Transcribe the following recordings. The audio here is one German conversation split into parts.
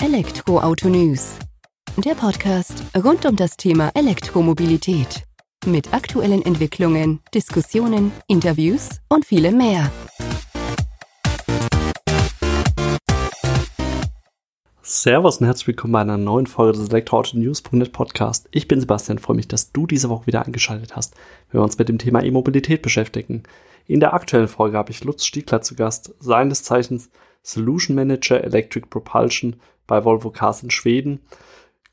Elektroauto News. Der Podcast rund um das Thema Elektromobilität. Mit aktuellen Entwicklungen, Diskussionen, Interviews und vielem mehr. Servus und herzlich willkommen bei einer neuen Folge des Elektroauto-News.net Podcast. Ich bin Sebastian, freue mich, dass du diese Woche wieder eingeschaltet hast, wenn wir uns mit dem Thema E-Mobilität beschäftigen. In der aktuellen Folge habe ich Lutz Stiegler zu Gast, seines Zeichens Solution Manager Electric Propulsion bei Volvo Cars in Schweden.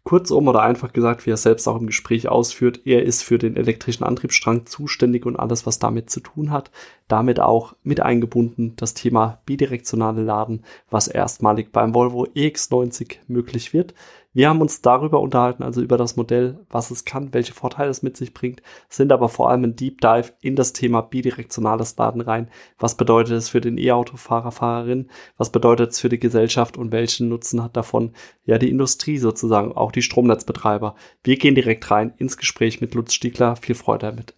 Kurzum oder einfach gesagt, wie er selbst auch im Gespräch ausführt, er ist für den elektrischen Antriebsstrang zuständig und alles, was damit zu tun hat. Damit auch mit eingebunden das Thema bidirektionale Laden, was erstmalig beim Volvo EX90 möglich wird. Wir haben uns darüber unterhalten, also über das Modell, was es kann, welche Vorteile es mit sich bringt, sind aber vor allem ein Deep Dive in das Thema bidirektionales Laden rein. Was bedeutet es für den E-Autofahrer, Fahrerin? Was bedeutet es für die Gesellschaft und welchen Nutzen hat davon ja die Industrie sozusagen, auch die Stromnetzbetreiber? Wir gehen direkt rein ins Gespräch mit Lutz Stiegler. Viel Freude damit.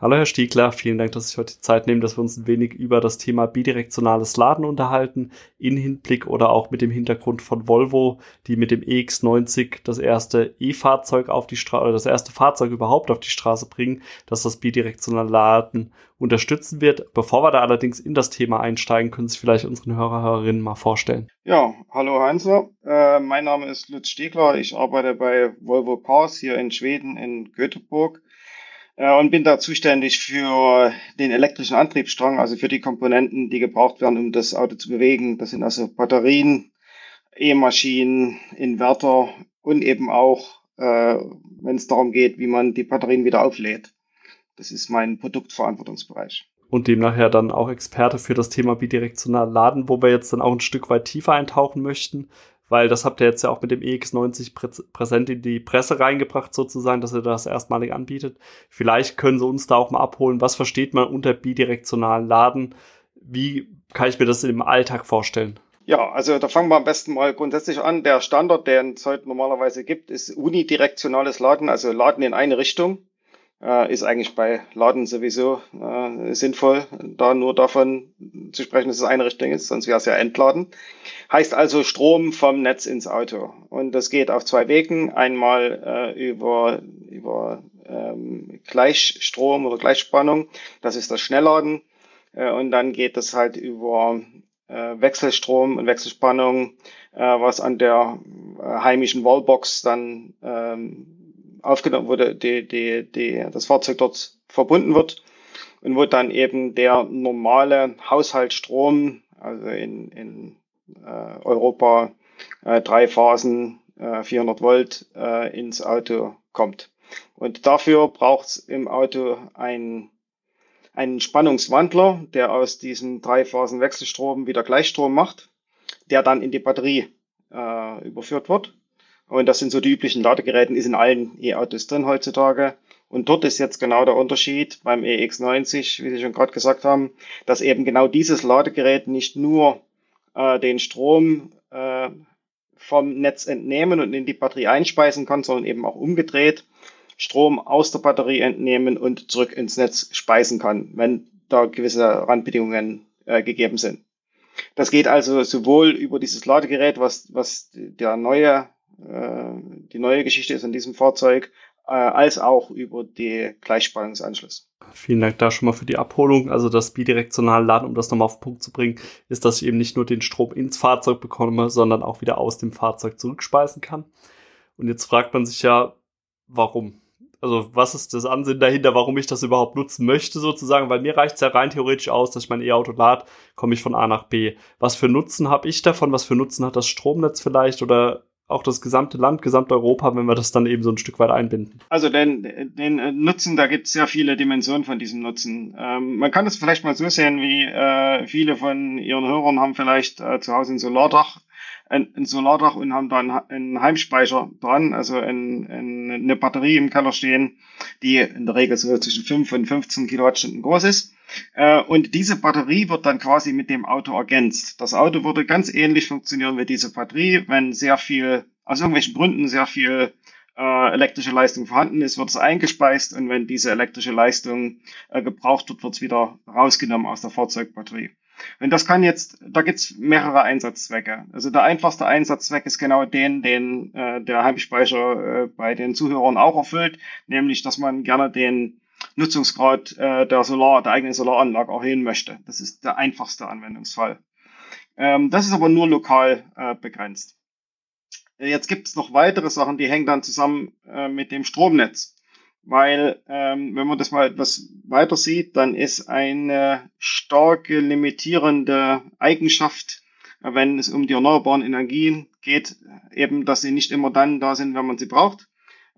Hallo Herr Stiegler, vielen Dank, dass Sie heute die Zeit nehmen, dass wir uns ein wenig über das Thema bidirektionales Laden unterhalten, in Hinblick oder auch mit dem Hintergrund von Volvo, die mit dem EX90 das erste E-Fahrzeug auf die Straße, oder das erste Fahrzeug überhaupt auf die Straße bringen, dass das bidirektionale Laden unterstützen wird. Bevor wir da allerdings in das Thema einsteigen, können Sie vielleicht unseren Hörer, Hörerinnen mal vorstellen. Ja, hallo Heinzer, äh, mein Name ist Lutz Stiegler, ich arbeite bei Volvo Cars hier in Schweden in Göteborg und bin da zuständig für den elektrischen Antriebsstrang, also für die Komponenten, die gebraucht werden, um das Auto zu bewegen. Das sind also Batterien, E-Maschinen, Inverter und eben auch, äh, wenn es darum geht, wie man die Batterien wieder auflädt. Das ist mein Produktverantwortungsbereich und demnach ja dann auch Experte für das Thema bidirektional laden, wo wir jetzt dann auch ein Stück weit tiefer eintauchen möchten weil das habt ihr jetzt ja auch mit dem EX90 prä präsent in die Presse reingebracht sozusagen, dass ihr das erstmalig anbietet. Vielleicht können sie uns da auch mal abholen, was versteht man unter bidirektionalen Laden? Wie kann ich mir das im Alltag vorstellen? Ja, also da fangen wir am besten mal grundsätzlich an. Der Standard, den es heute normalerweise gibt, ist unidirektionales Laden, also Laden in eine Richtung äh, ist eigentlich bei Laden sowieso äh, sinnvoll, da nur davon zu sprechen, dass es eine Richtung ist, sonst wäre es ja Entladen. Heißt also Strom vom Netz ins Auto. Und das geht auf zwei Wegen. Einmal äh, über, über ähm, Gleichstrom oder Gleichspannung, das ist das Schnellladen. Äh, und dann geht das halt über äh, Wechselstrom und Wechselspannung, äh, was an der äh, heimischen Wallbox dann ähm, aufgenommen, wo die, die, die, das Fahrzeug dort verbunden wird und wo dann eben der normale Haushaltsstrom, also in, in äh, Europa äh, drei Phasen, äh, 400 Volt äh, ins Auto kommt. Und dafür braucht es im Auto ein, einen Spannungswandler, der aus diesen drei Phasen Wechselstrom wieder Gleichstrom macht, der dann in die Batterie äh, überführt wird. Und das sind so die üblichen Ladegeräten, ist in allen E-Autos drin heutzutage. Und dort ist jetzt genau der Unterschied beim EX90, wie Sie schon gerade gesagt haben, dass eben genau dieses Ladegerät nicht nur äh, den Strom äh, vom Netz entnehmen und in die Batterie einspeisen kann, sondern eben auch umgedreht Strom aus der Batterie entnehmen und zurück ins Netz speisen kann, wenn da gewisse Randbedingungen äh, gegeben sind. Das geht also sowohl über dieses Ladegerät, was, was der neue die neue Geschichte ist in diesem Fahrzeug, äh, als auch über die Gleichspannungsanschluss. Vielen Dank da schon mal für die Abholung. Also das bidirektionale Laden, um das nochmal auf den Punkt zu bringen, ist, dass ich eben nicht nur den Strom ins Fahrzeug bekomme, sondern auch wieder aus dem Fahrzeug zurückspeisen kann. Und jetzt fragt man sich ja, warum? Also was ist das Ansinn dahinter, warum ich das überhaupt nutzen möchte sozusagen? Weil mir reicht es ja rein theoretisch aus, dass ich mein E-Auto lade, komme ich von A nach B. Was für Nutzen habe ich davon? Was für Nutzen hat das Stromnetz vielleicht? Oder auch das gesamte Land, gesamte Europa, wenn wir das dann eben so ein Stück weit einbinden? Also den, den äh, Nutzen, da gibt es sehr viele Dimensionen von diesem Nutzen. Ähm, man kann es vielleicht mal so sehen, wie äh, viele von Ihren Hörern haben vielleicht äh, zu Hause ein Solardach, ein, ein Solardach und haben da einen, einen Heimspeicher dran, also ein, ein, eine Batterie im Keller stehen, die in der Regel so zwischen 5 und 15 Kilowattstunden groß ist. Äh, und diese Batterie wird dann quasi mit dem Auto ergänzt. Das Auto würde ganz ähnlich funktionieren wie diese Batterie. Wenn sehr viel, aus irgendwelchen Gründen sehr viel äh, elektrische Leistung vorhanden ist, wird es eingespeist und wenn diese elektrische Leistung äh, gebraucht wird, wird es wieder rausgenommen aus der Fahrzeugbatterie. Und das kann jetzt, da gibt's mehrere Einsatzzwecke. Also der einfachste Einsatzzweck ist genau den, den äh, der Heimspeicher äh, bei den Zuhörern auch erfüllt, nämlich, dass man gerne den Nutzungsgrad äh, der Solar, der eigenen Solaranlage erhöhen möchte. Das ist der einfachste Anwendungsfall. Ähm, das ist aber nur lokal äh, begrenzt. Jetzt gibt es noch weitere Sachen, die hängen dann zusammen äh, mit dem Stromnetz. Weil, ähm, wenn man das mal etwas weiter sieht, dann ist eine starke limitierende Eigenschaft, äh, wenn es um die erneuerbaren Energien geht, eben, dass sie nicht immer dann da sind, wenn man sie braucht.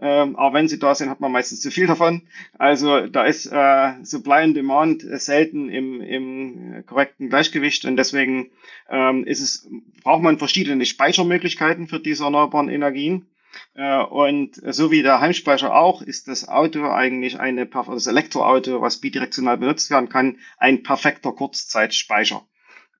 Ähm, aber wenn sie da sind, hat man meistens zu viel davon. Also da ist äh, Supply and Demand selten im, im korrekten Gleichgewicht und deswegen ähm, ist es, braucht man verschiedene Speichermöglichkeiten für diese erneuerbaren Energien. Äh, und so wie der Heimspeicher auch, ist das Auto eigentlich eine, das Elektroauto, was bidirektional benutzt werden kann, ein perfekter Kurzzeitspeicher.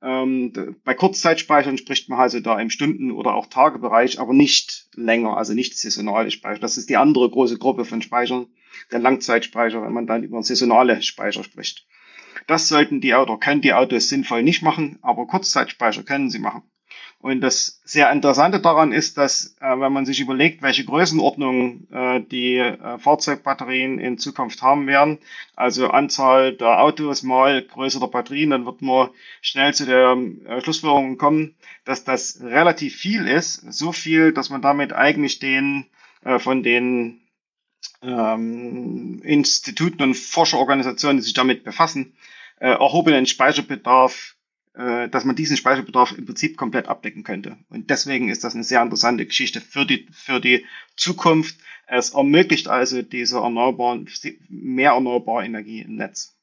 Ähm, bei Kurzzeitspeichern spricht man also da im Stunden- oder auch Tagebereich, aber nicht länger, also nicht saisonale Speicher. Das ist die andere große Gruppe von Speichern, der Langzeitspeicher, wenn man dann über saisonale Speicher spricht. Das sollten die oder können die Autos sinnvoll nicht machen, aber Kurzzeitspeicher können sie machen. Und das sehr Interessante daran ist, dass äh, wenn man sich überlegt, welche Größenordnung äh, die äh, Fahrzeugbatterien in Zukunft haben werden, also Anzahl der Autos mal Größe der Batterien, dann wird man schnell zu der äh, Schlussfolgerung kommen, dass das relativ viel ist, so viel, dass man damit eigentlich den äh, von den ähm, Instituten und Forscherorganisationen, die sich damit befassen, äh, erhobenen Speicherbedarf äh, dass man diesen Speicherbedarf im Prinzip komplett abdecken könnte. Und deswegen ist das eine sehr interessante Geschichte für die, für die Zukunft. Es ermöglicht also diese erneuerbaren, mehr erneuerbare Energie im Netz.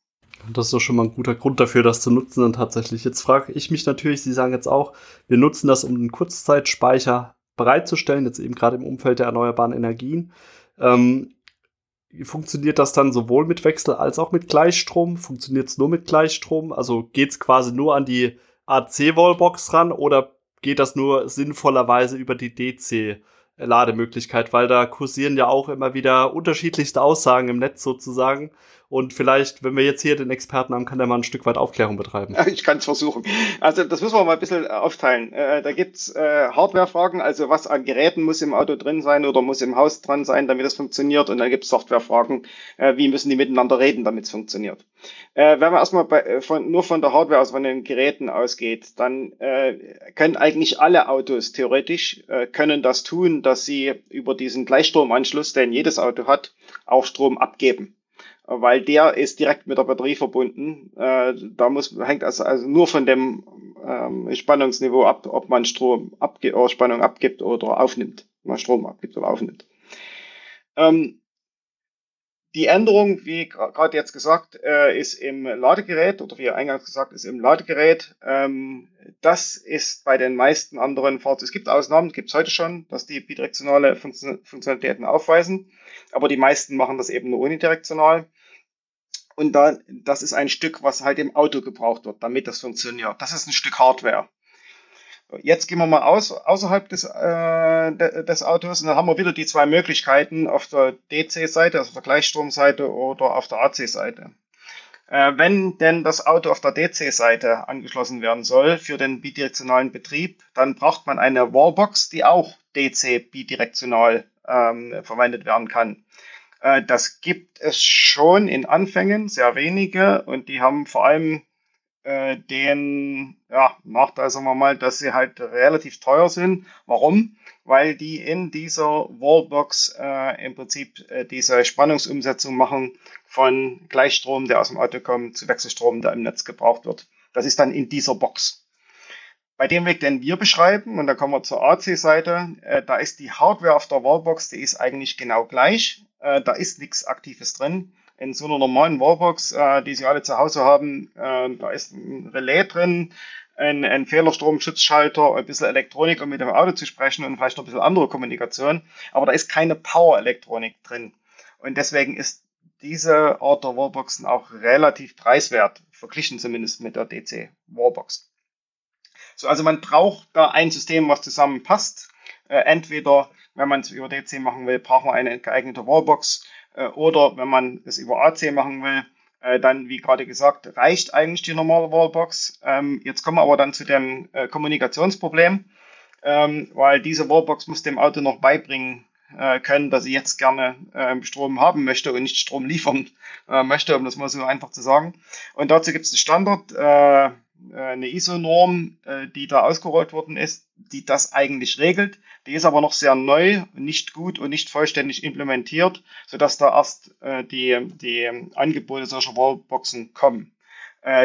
Das ist doch schon mal ein guter Grund dafür, das zu nutzen dann tatsächlich. Jetzt frage ich mich natürlich, Sie sagen jetzt auch, wir nutzen das, um einen Kurzzeitspeicher bereitzustellen, jetzt eben gerade im Umfeld der erneuerbaren Energien. Ähm, funktioniert das dann sowohl mit Wechsel als auch mit Gleichstrom? Funktioniert es nur mit Gleichstrom? Also geht es quasi nur an die AC-Wallbox ran oder geht das nur sinnvollerweise über die DC-Lademöglichkeit? Weil da kursieren ja auch immer wieder unterschiedlichste Aussagen im Netz sozusagen. Und vielleicht, wenn wir jetzt hier den Experten haben, kann der mal ein Stück weit Aufklärung betreiben. Ich kann es versuchen. Also das müssen wir mal ein bisschen aufteilen. Äh, da gibt's äh, Hardware-Fragen, also was an Geräten muss im Auto drin sein oder muss im Haus dran sein, damit das funktioniert. Und dann gibt's Software-Fragen, äh, wie müssen die miteinander reden, damit es funktioniert. Äh, wenn man erstmal bei, äh, von, nur von der Hardware, also von den Geräten ausgeht, dann äh, können eigentlich alle Autos theoretisch können das tun, dass sie über diesen Gleichstromanschluss, den jedes Auto hat, auch Strom abgeben weil der ist direkt mit der Batterie verbunden. Äh, da muss, hängt also, also nur von dem ähm, Spannungsniveau ab, ob man Strom abge oder Spannung abgibt oder aufnimmt. Man Strom abgibt oder aufnimmt. Ähm, die Änderung, wie gerade jetzt gesagt, äh, ist im Ladegerät oder wie eingangs gesagt ist im Ladegerät. Ähm, das ist bei den meisten anderen Fahrzeugen, es gibt Ausnahmen, gibt es heute schon, dass die bidirektionale Funktionalitäten aufweisen, aber die meisten machen das eben nur unidirektional. Und da, das ist ein Stück, was halt im Auto gebraucht wird, damit das funktioniert. Das ist ein Stück Hardware. Jetzt gehen wir mal aus, außerhalb des, äh, des Autos und dann haben wir wieder die zwei Möglichkeiten auf der DC-Seite, also auf der Gleichstromseite oder auf der AC-Seite. Äh, wenn denn das Auto auf der DC-Seite angeschlossen werden soll für den bidirektionalen Betrieb, dann braucht man eine Wallbox, die auch DC bidirektional ähm, verwendet werden kann. Äh, das gibt es schon in Anfängen, sehr wenige, und die haben vor allem äh, den ja, Nachteil, sagen wir mal, dass sie halt relativ teuer sind. Warum? Weil die in dieser Wallbox äh, im Prinzip äh, diese Spannungsumsetzung machen von Gleichstrom, der aus dem Auto kommt, zu Wechselstrom, der im Netz gebraucht wird. Das ist dann in dieser Box. Bei dem Weg, den wir beschreiben, und da kommen wir zur AC-Seite, äh, da ist die Hardware auf der Wallbox, die ist eigentlich genau gleich. Äh, da ist nichts Aktives drin. In so einer normalen Wallbox, äh, die Sie alle zu Hause haben, äh, da ist ein Relais drin, ein, ein Fehlerstromschutzschalter, ein bisschen Elektronik, um mit dem Auto zu sprechen und vielleicht noch ein bisschen andere Kommunikation. Aber da ist keine Power-Elektronik drin. Und deswegen ist diese Art der Wallboxen auch relativ preiswert, verglichen zumindest mit der DC-Wallbox. So, also man braucht da ein System, was zusammenpasst. Äh, entweder, wenn man es über DC machen will, braucht man eine geeignete Wallbox. Äh, oder wenn man es über AC machen will, äh, dann, wie gerade gesagt, reicht eigentlich die normale Wallbox. Ähm, jetzt kommen wir aber dann zu dem äh, Kommunikationsproblem, ähm, weil diese Wallbox muss dem Auto noch beibringen äh, können, dass sie jetzt gerne äh, Strom haben möchte und nicht Strom liefern äh, möchte, um das mal so einfach zu sagen. Und dazu gibt es einen Standard, eine ISO-Norm, äh, die da ausgerollt worden ist, die das eigentlich regelt. Die ist aber noch sehr neu, nicht gut und nicht vollständig implementiert, sodass da erst äh, die, die Angebote solcher Wallboxen kommen.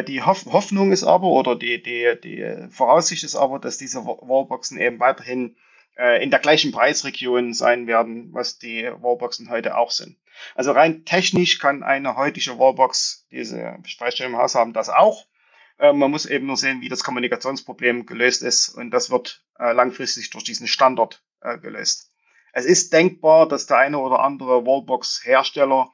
Die Hoffnung ist aber, oder die, die, die Voraussicht ist aber, dass diese Wallboxen eben weiterhin in der gleichen Preisregion sein werden, was die Wallboxen heute auch sind. Also rein technisch kann eine heutige Wallbox diese Speicherstelle im Haus haben, das auch. Äh, man muss eben nur sehen, wie das Kommunikationsproblem gelöst ist und das wird äh, langfristig durch diesen Standard äh, gelöst. Es ist denkbar, dass der eine oder andere Wallbox-Hersteller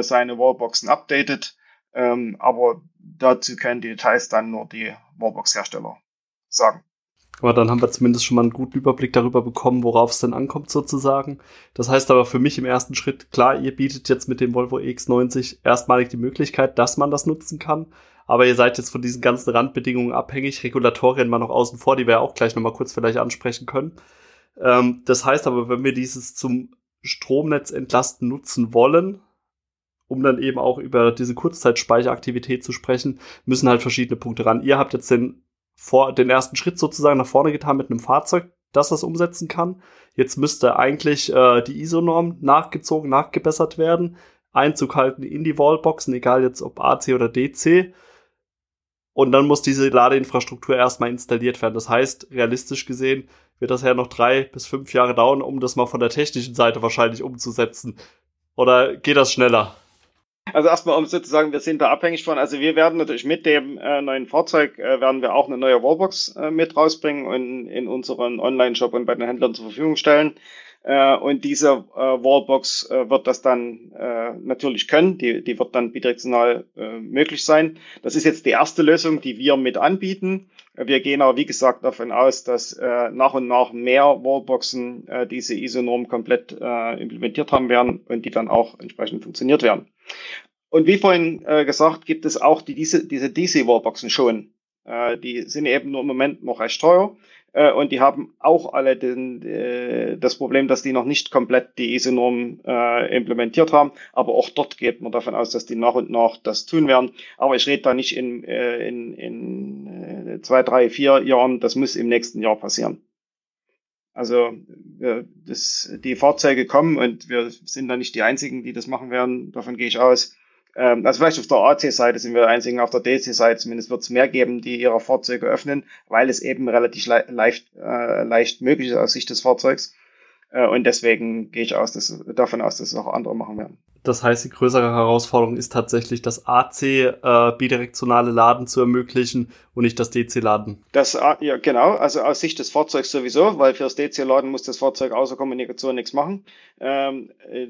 seine Wallboxen updatet, ähm, aber dazu können die Details dann nur die Wallbox-Hersteller sagen. Aber dann haben wir zumindest schon mal einen guten Überblick darüber bekommen, worauf es denn ankommt sozusagen. Das heißt aber für mich im ersten Schritt, klar, ihr bietet jetzt mit dem Volvo X90 erstmalig die Möglichkeit, dass man das nutzen kann aber ihr seid jetzt von diesen ganzen Randbedingungen abhängig, Regulatorien mal noch außen vor, die wir auch gleich nochmal kurz vielleicht ansprechen können. Ähm, das heißt aber, wenn wir dieses zum Stromnetz entlasten nutzen wollen, um dann eben auch über diese Kurzzeitspeicheraktivität zu sprechen, müssen halt verschiedene Punkte ran. Ihr habt jetzt den, vor, den ersten Schritt sozusagen nach vorne getan mit einem Fahrzeug, das das umsetzen kann. Jetzt müsste eigentlich äh, die ISO-Norm nachgezogen, nachgebessert werden. Einzug halten in die Wallboxen, egal jetzt ob AC oder DC. Und dann muss diese Ladeinfrastruktur erstmal installiert werden. Das heißt, realistisch gesehen wird das ja noch drei bis fünf Jahre dauern, um das mal von der technischen Seite wahrscheinlich umzusetzen. Oder geht das schneller? Also erstmal, um sozusagen, wir sind da abhängig von, also wir werden natürlich mit dem äh, neuen Fahrzeug, äh, werden wir auch eine neue Wallbox äh, mit rausbringen und in unseren Online-Shop und bei den Händlern zur Verfügung stellen. Äh, und diese äh, Wallbox äh, wird das dann äh, natürlich können. Die, die wird dann bidirektional äh, möglich sein. Das ist jetzt die erste Lösung, die wir mit anbieten. Wir gehen aber, wie gesagt, davon aus, dass äh, nach und nach mehr Wallboxen äh, diese ISO-Norm komplett äh, implementiert haben werden und die dann auch entsprechend funktioniert werden. Und wie vorhin äh, gesagt, gibt es auch die, diese, diese DC-Wallboxen schon. Äh, die sind eben nur im Moment noch recht teuer. Äh, und die haben auch alle den, äh, das Problem, dass die noch nicht komplett die ISO-Norm äh, implementiert haben. Aber auch dort geht man davon aus, dass die nach und nach das tun werden. Aber ich rede da nicht in, äh, in, in äh, zwei, drei, vier Jahren. Das muss im nächsten Jahr passieren. Also wir, das, die Fahrzeuge kommen und wir sind da nicht die Einzigen, die das machen werden. Davon gehe ich aus. Ähm, also vielleicht auf der AC-Seite sind wir einzigen, auf der DC-Seite zumindest wird es mehr geben, die ihre Fahrzeuge öffnen, weil es eben relativ le leicht, äh, leicht möglich ist aus Sicht des Fahrzeugs. Äh, und deswegen gehe ich aus, dass, davon aus, dass es auch andere machen werden. Das heißt, die größere Herausforderung ist tatsächlich, das AC äh, bidirektionale Laden zu ermöglichen und nicht das DC-Laden. Das, ja, genau. Also aus Sicht des Fahrzeugs sowieso, weil fürs DC-Laden muss das Fahrzeug außer Kommunikation nichts machen. Ähm, äh,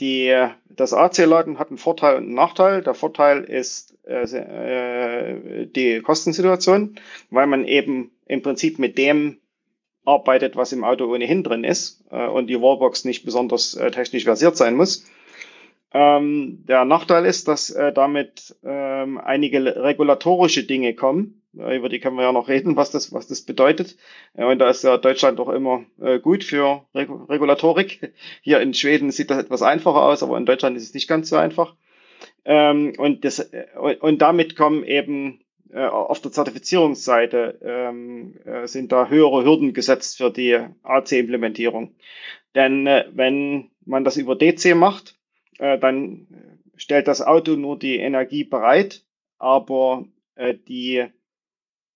die, das AC-Laden hat einen Vorteil und einen Nachteil. Der Vorteil ist äh, äh, die Kostensituation, weil man eben im Prinzip mit dem arbeitet, was im Auto ohnehin drin ist äh, und die Wallbox nicht besonders äh, technisch versiert sein muss. Ähm, der Nachteil ist, dass äh, damit ähm, einige regulatorische Dinge kommen. Äh, über die können wir ja noch reden, was das, was das bedeutet. Äh, und da ist ja Deutschland doch immer äh, gut für Reg Regulatorik. Hier in Schweden sieht das etwas einfacher aus, aber in Deutschland ist es nicht ganz so einfach. Ähm, und, das, äh, und damit kommen eben äh, auf der Zertifizierungsseite ähm, äh, sind da höhere Hürden gesetzt für die AC-Implementierung. Denn äh, wenn man das über DC macht, äh, dann stellt das Auto nur die Energie bereit, aber äh, die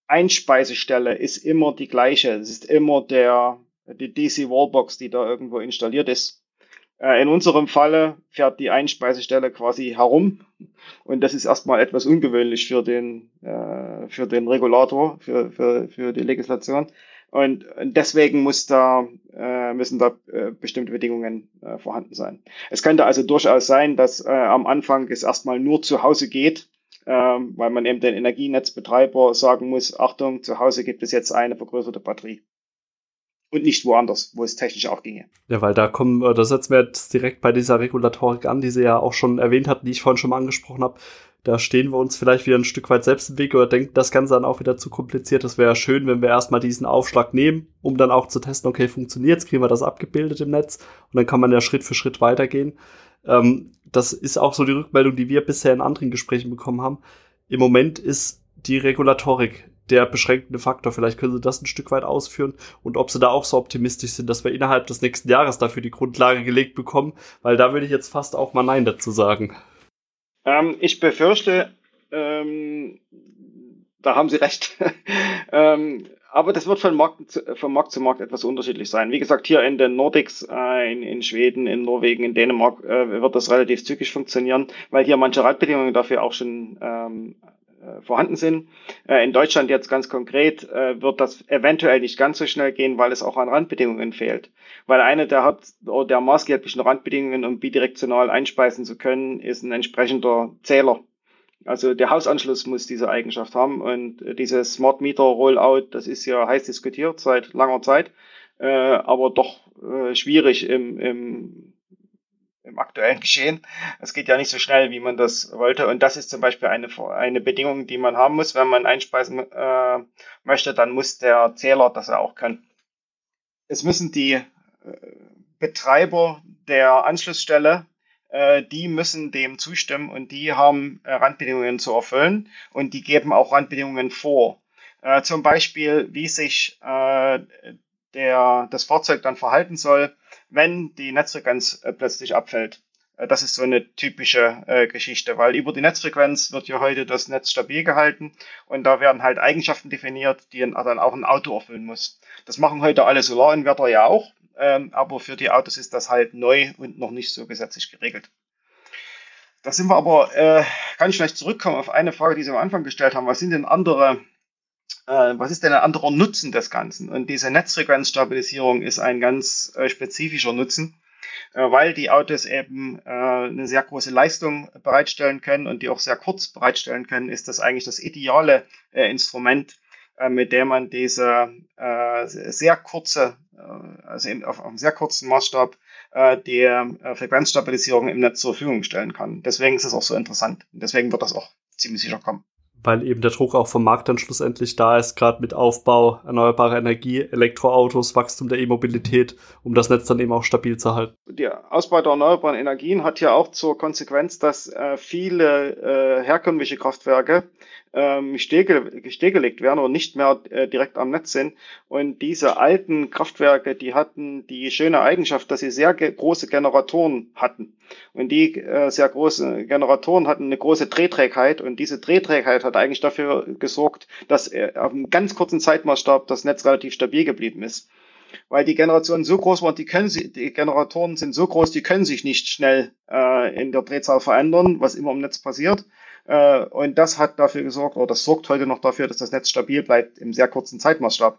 Einspeisestelle ist immer die gleiche. Es ist immer der, die DC Wallbox, die da irgendwo installiert ist. Äh, in unserem Falle fährt die Einspeisestelle quasi herum und das ist erstmal etwas ungewöhnlich für den, äh, für den Regulator, für, für, für die Legislation. Und deswegen muss da, äh, müssen da äh, bestimmte Bedingungen äh, vorhanden sein. Es könnte also durchaus sein, dass am Anfang es erstmal nur zu Hause geht, ähm, weil man eben den Energienetzbetreiber sagen muss, Achtung, zu Hause gibt es jetzt eine vergrößerte Batterie. und nicht woanders, wo es technisch auch ginge. Ja, weil da kommen, da setzen wir jetzt direkt bei dieser Regulatorik an, die Sie ja auch schon erwähnt hatten, die ich vorhin schon mal angesprochen habe. Da stehen wir uns vielleicht wieder ein Stück weit selbst im Weg oder denken das Ganze dann auch wieder zu kompliziert. Das wäre schön, wenn wir erstmal diesen Aufschlag nehmen, um dann auch zu testen, okay, funktioniert's, kriegen wir das abgebildet im Netz und dann kann man ja Schritt für Schritt weitergehen. Ähm, das ist auch so die Rückmeldung, die wir bisher in anderen Gesprächen bekommen haben. Im Moment ist die Regulatorik der beschränkende Faktor. Vielleicht können Sie das ein Stück weit ausführen und ob Sie da auch so optimistisch sind, dass wir innerhalb des nächsten Jahres dafür die Grundlage gelegt bekommen, weil da würde ich jetzt fast auch mal Nein dazu sagen. Ähm, ich befürchte, ähm, da haben Sie recht. ähm, aber das wird von Markt, zu, von Markt zu Markt etwas unterschiedlich sein. Wie gesagt, hier in den Nordics, äh, in, in Schweden, in Norwegen, in Dänemark äh, wird das relativ zügig funktionieren, weil hier manche Radbedingungen dafür auch schon ähm, äh, vorhanden sind. Äh, in Deutschland jetzt ganz konkret äh, wird das eventuell nicht ganz so schnell gehen, weil es auch an Randbedingungen fehlt. Weil eine der Haupt- oder der maßgeblichen Randbedingungen, um bidirektional einspeisen zu können, ist ein entsprechender Zähler. Also der Hausanschluss muss diese Eigenschaft haben und dieses Smart Meter Rollout, das ist ja heiß diskutiert seit langer Zeit, aber doch schwierig im, im im aktuellen Geschehen. Es geht ja nicht so schnell, wie man das wollte. Und das ist zum Beispiel eine, eine Bedingung, die man haben muss, wenn man einspeisen äh, möchte, dann muss der Zähler das auch können. Es müssen die äh, Betreiber der Anschlussstelle, äh, die müssen dem zustimmen und die haben äh, Randbedingungen zu erfüllen und die geben auch Randbedingungen vor. Äh, zum Beispiel, wie sich äh, der, das Fahrzeug dann verhalten soll, wenn die Netzfrequenz äh, plötzlich abfällt. Äh, das ist so eine typische äh, Geschichte, weil über die Netzfrequenz wird ja heute das Netz stabil gehalten und da werden halt Eigenschaften definiert, die dann auch ein Auto erfüllen muss. Das machen heute alle Solarinverter ja auch, ähm, aber für die Autos ist das halt neu und noch nicht so gesetzlich geregelt. Da sind wir aber, äh, kann ich vielleicht zurückkommen auf eine Frage, die Sie am Anfang gestellt haben. Was sind denn andere äh, was ist denn ein anderer Nutzen des Ganzen? Und diese Netzfrequenzstabilisierung ist ein ganz äh, spezifischer Nutzen, äh, weil die Autos eben äh, eine sehr große Leistung bereitstellen können und die auch sehr kurz bereitstellen können, ist das eigentlich das ideale äh, Instrument, äh, mit dem man diese sehr kurze, also auf einem sehr kurzen Maßstab die Frequenzstabilisierung im Netz zur Verfügung stellen kann. Deswegen ist es auch so interessant. Deswegen wird das auch ziemlich sicher kommen weil eben der Druck auch vom Markt dann schlussendlich da ist, gerade mit Aufbau erneuerbarer Energie, Elektroautos, Wachstum der E-Mobilität, um das Netz dann eben auch stabil zu halten. Der Ausbau der erneuerbaren Energien hat ja auch zur Konsequenz, dass äh, viele äh, herkömmliche Kraftwerke ähm, stillgelegt werden oder nicht mehr äh, direkt am Netz sind. Und diese alten Kraftwerke, die hatten die schöne Eigenschaft, dass sie sehr große Generatoren hatten. Und die äh, sehr großen Generatoren hatten eine große Drehträgheit und diese Drehträgheit hat eigentlich dafür gesorgt, dass äh, auf einem ganz kurzen Zeitmaßstab das Netz relativ stabil geblieben ist. Weil die Generationen so groß waren, die können sie, die Generatoren sind so groß, die können sich nicht schnell äh, in der Drehzahl verändern, was immer im Netz passiert. Äh, und das hat dafür gesorgt, oder das sorgt heute noch dafür, dass das Netz stabil bleibt im sehr kurzen Zeitmaßstab.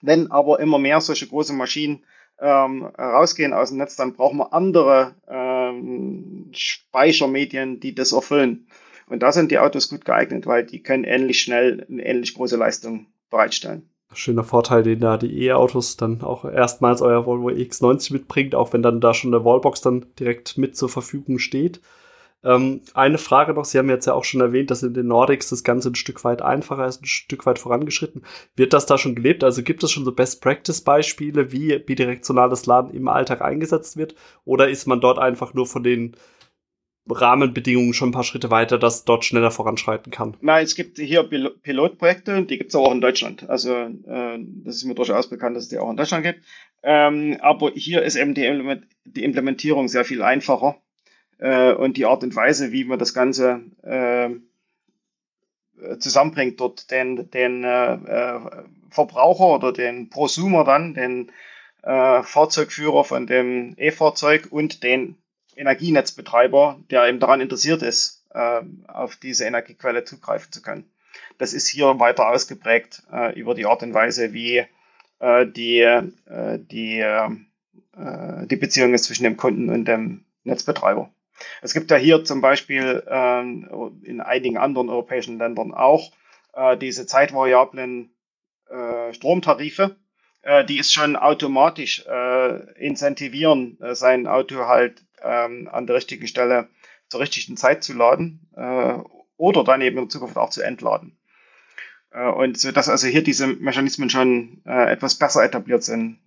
Wenn aber immer mehr solche große Maschinen ähm, rausgehen aus dem Netz, dann brauchen wir andere ähm, Speichermedien, die das erfüllen. Und da sind die Autos gut geeignet, weil die können ähnlich schnell eine ähnlich große Leistung bereitstellen. Schöner Vorteil, den da die E-Autos dann auch erstmals euer Volvo X90 mitbringt, auch wenn dann da schon eine Wallbox dann direkt mit zur Verfügung steht. Ähm, eine Frage noch, Sie haben jetzt ja auch schon erwähnt, dass in den Nordics das Ganze ein Stück weit einfacher ist, ein Stück weit vorangeschritten. Wird das da schon gelebt? Also gibt es schon so Best-Practice-Beispiele, wie bidirektionales Laden im Alltag eingesetzt wird? Oder ist man dort einfach nur von den Rahmenbedingungen schon ein paar Schritte weiter, dass dort schneller voranschreiten kann? Nein, es gibt hier Pil Pilotprojekte, die gibt es auch in Deutschland. Also äh, das ist mir durchaus bekannt, dass es die auch in Deutschland gibt. Ähm, aber hier ist eben die, die Implementierung sehr viel einfacher äh, und die Art und Weise, wie man das Ganze äh, zusammenbringt, dort den, den äh, äh, Verbraucher oder den Prosumer dann, den äh, Fahrzeugführer von dem E-Fahrzeug und den Energienetzbetreiber, der eben daran interessiert ist, äh, auf diese Energiequelle zugreifen zu können. Das ist hier weiter ausgeprägt über die Art und Weise, wie die, die, die Beziehung ist zwischen dem Kunden und dem Netzbetreiber. Es gibt ja hier zum Beispiel ähm, in einigen anderen europäischen Ländern auch äh, diese zeitvariablen äh, Stromtarife, äh, die ist schon automatisch äh, incentivieren, äh, sein Auto halt ähm, an der richtigen Stelle zur richtigen Zeit zu laden oder dann eben in Zukunft auch zu entladen. Und so dass also hier diese Mechanismen schon etwas besser etabliert sind,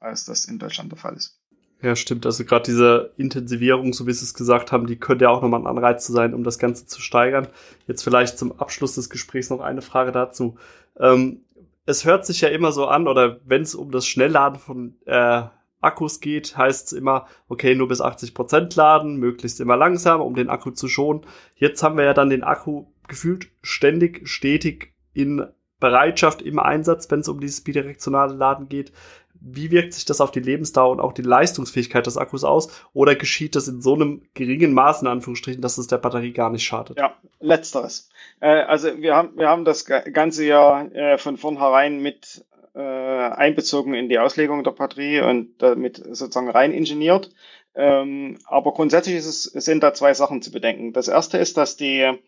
als das in Deutschland der Fall ist. Ja, stimmt. Also gerade diese Intensivierung, so wie Sie es gesagt haben, die könnte ja auch nochmal ein Anreiz zu sein, um das Ganze zu steigern. Jetzt vielleicht zum Abschluss des Gesprächs noch eine Frage dazu. Ähm, es hört sich ja immer so an, oder wenn es um das Schnellladen von äh, Akkus geht, heißt es immer, okay, nur bis 80 Prozent laden, möglichst immer langsam, um den Akku zu schonen. Jetzt haben wir ja dann den Akku gefühlt ständig, stetig in Bereitschaft, im Einsatz, wenn es um dieses bidirektionale Laden geht wie wirkt sich das auf die Lebensdauer und auch die Leistungsfähigkeit des Akkus aus? Oder geschieht das in so einem geringen Maß, in Anführungsstrichen, dass es der Batterie gar nicht schadet? Ja, letzteres. Äh, also wir haben, wir haben das ganze Jahr äh, von vornherein mit äh, einbezogen in die Auslegung der Batterie und damit sozusagen rein ingeniert. Ähm, aber grundsätzlich es, sind da zwei Sachen zu bedenken. Das erste ist, dass die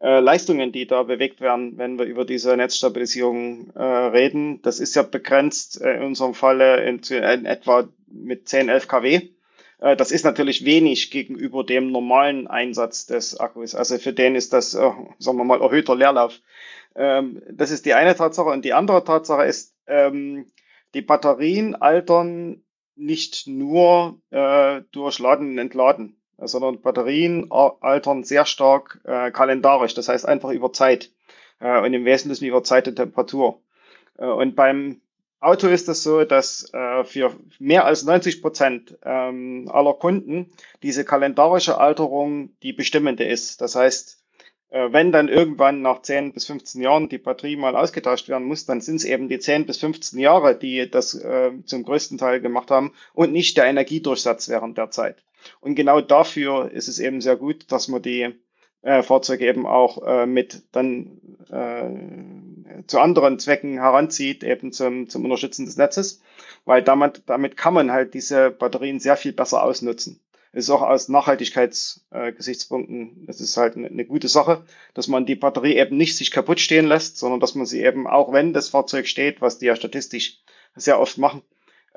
äh, Leistungen, die da bewegt werden, wenn wir über diese Netzstabilisierung äh, reden. Das ist ja begrenzt äh, in unserem Falle in, in etwa mit 10, 11 kW. Äh, das ist natürlich wenig gegenüber dem normalen Einsatz des Akkus. Also für den ist das, äh, sagen wir mal, erhöhter Leerlauf. Ähm, das ist die eine Tatsache. Und die andere Tatsache ist, ähm, die Batterien altern nicht nur äh, durch Laden und Entladen sondern Batterien altern sehr stark äh, kalendarisch, das heißt einfach über Zeit äh, und im Wesentlichen über Zeit und Temperatur. Äh, und beim Auto ist es so, dass äh, für mehr als 90 Prozent ähm, aller Kunden diese kalendarische Alterung die bestimmende ist. Das heißt, äh, wenn dann irgendwann nach 10 bis 15 Jahren die Batterie mal ausgetauscht werden muss, dann sind es eben die 10 bis 15 Jahre, die das äh, zum größten Teil gemacht haben und nicht der Energiedurchsatz während der Zeit. Und genau dafür ist es eben sehr gut, dass man die äh, Fahrzeuge eben auch äh, mit dann äh, zu anderen Zwecken heranzieht, eben zum, zum Unterstützen des Netzes, weil damit, damit kann man halt diese Batterien sehr viel besser ausnutzen. Es ist auch aus Nachhaltigkeitsgesichtspunkten, äh, es ist halt eine, eine gute Sache, dass man die Batterie eben nicht sich kaputt stehen lässt, sondern dass man sie eben auch wenn das Fahrzeug steht, was die ja statistisch sehr oft machen,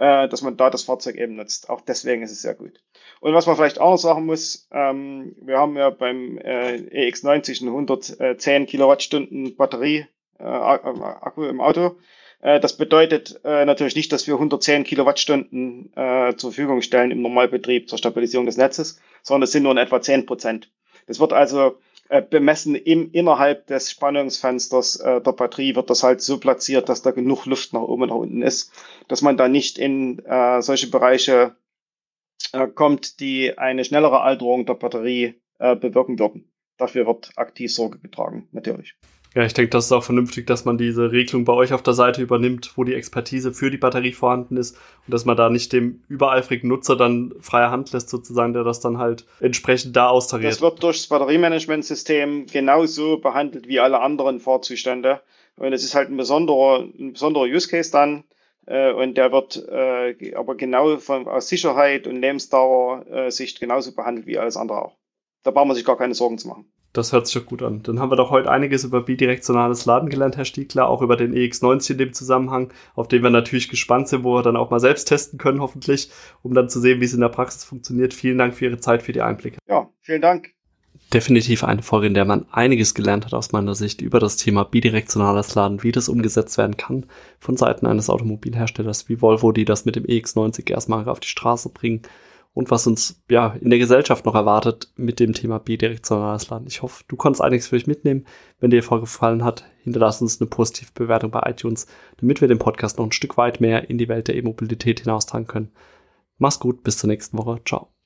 äh, dass man da das Fahrzeug eben nutzt. Auch deswegen ist es sehr gut. Und was man vielleicht auch noch sagen muss, ähm, wir haben ja beim äh, EX90 eine 110 Kilowattstunden Batterie äh, Akku im Auto. Äh, das bedeutet äh, natürlich nicht, dass wir 110 Kilowattstunden äh, zur Verfügung stellen im Normalbetrieb zur Stabilisierung des Netzes, sondern es sind nur in etwa 10 Prozent. Das wird also äh, bemessen im, innerhalb des Spannungsfensters äh, der Batterie wird das halt so platziert, dass da genug Luft nach oben und nach unten ist, dass man da nicht in äh, solche Bereiche äh, kommt, die eine schnellere Alterung der Batterie äh, bewirken würden. Dafür wird aktiv Sorge getragen, natürlich. Ja, ich denke, das ist auch vernünftig, dass man diese Regelung bei euch auf der Seite übernimmt, wo die Expertise für die Batterie vorhanden ist und dass man da nicht dem übereifrigen Nutzer dann freie Hand lässt, sozusagen, der das dann halt entsprechend da austariert. Das wird durchs Batteriemanagementsystem genauso behandelt wie alle anderen Fahrzustände. Und es ist halt ein besonderer, ein besonderer Use Case dann. Äh, und der wird äh, aber genau von, aus Sicherheit und Lebensdauer äh, Sicht genauso behandelt wie alles andere auch. Da braucht man sich gar keine Sorgen zu machen. Das hört sich doch gut an. Dann haben wir doch heute einiges über bidirektionales Laden gelernt, Herr Stiegler, auch über den EX90 in dem Zusammenhang, auf den wir natürlich gespannt sind, wo wir dann auch mal selbst testen können, hoffentlich, um dann zu sehen, wie es in der Praxis funktioniert. Vielen Dank für Ihre Zeit, für die Einblicke. Ja, vielen Dank definitiv eine Folge, in der man einiges gelernt hat aus meiner Sicht über das Thema bidirektionales Laden, wie das umgesetzt werden kann von Seiten eines Automobilherstellers wie Volvo, die das mit dem EX90 erstmal auf die Straße bringen und was uns ja in der Gesellschaft noch erwartet mit dem Thema bidirektionales Laden. Ich hoffe, du konntest einiges für dich mitnehmen. Wenn dir die Folge gefallen hat, hinterlass uns eine positive Bewertung bei iTunes, damit wir den Podcast noch ein Stück weit mehr in die Welt der E-Mobilität hinaustragen können. Mach's gut, bis zur nächsten Woche. Ciao.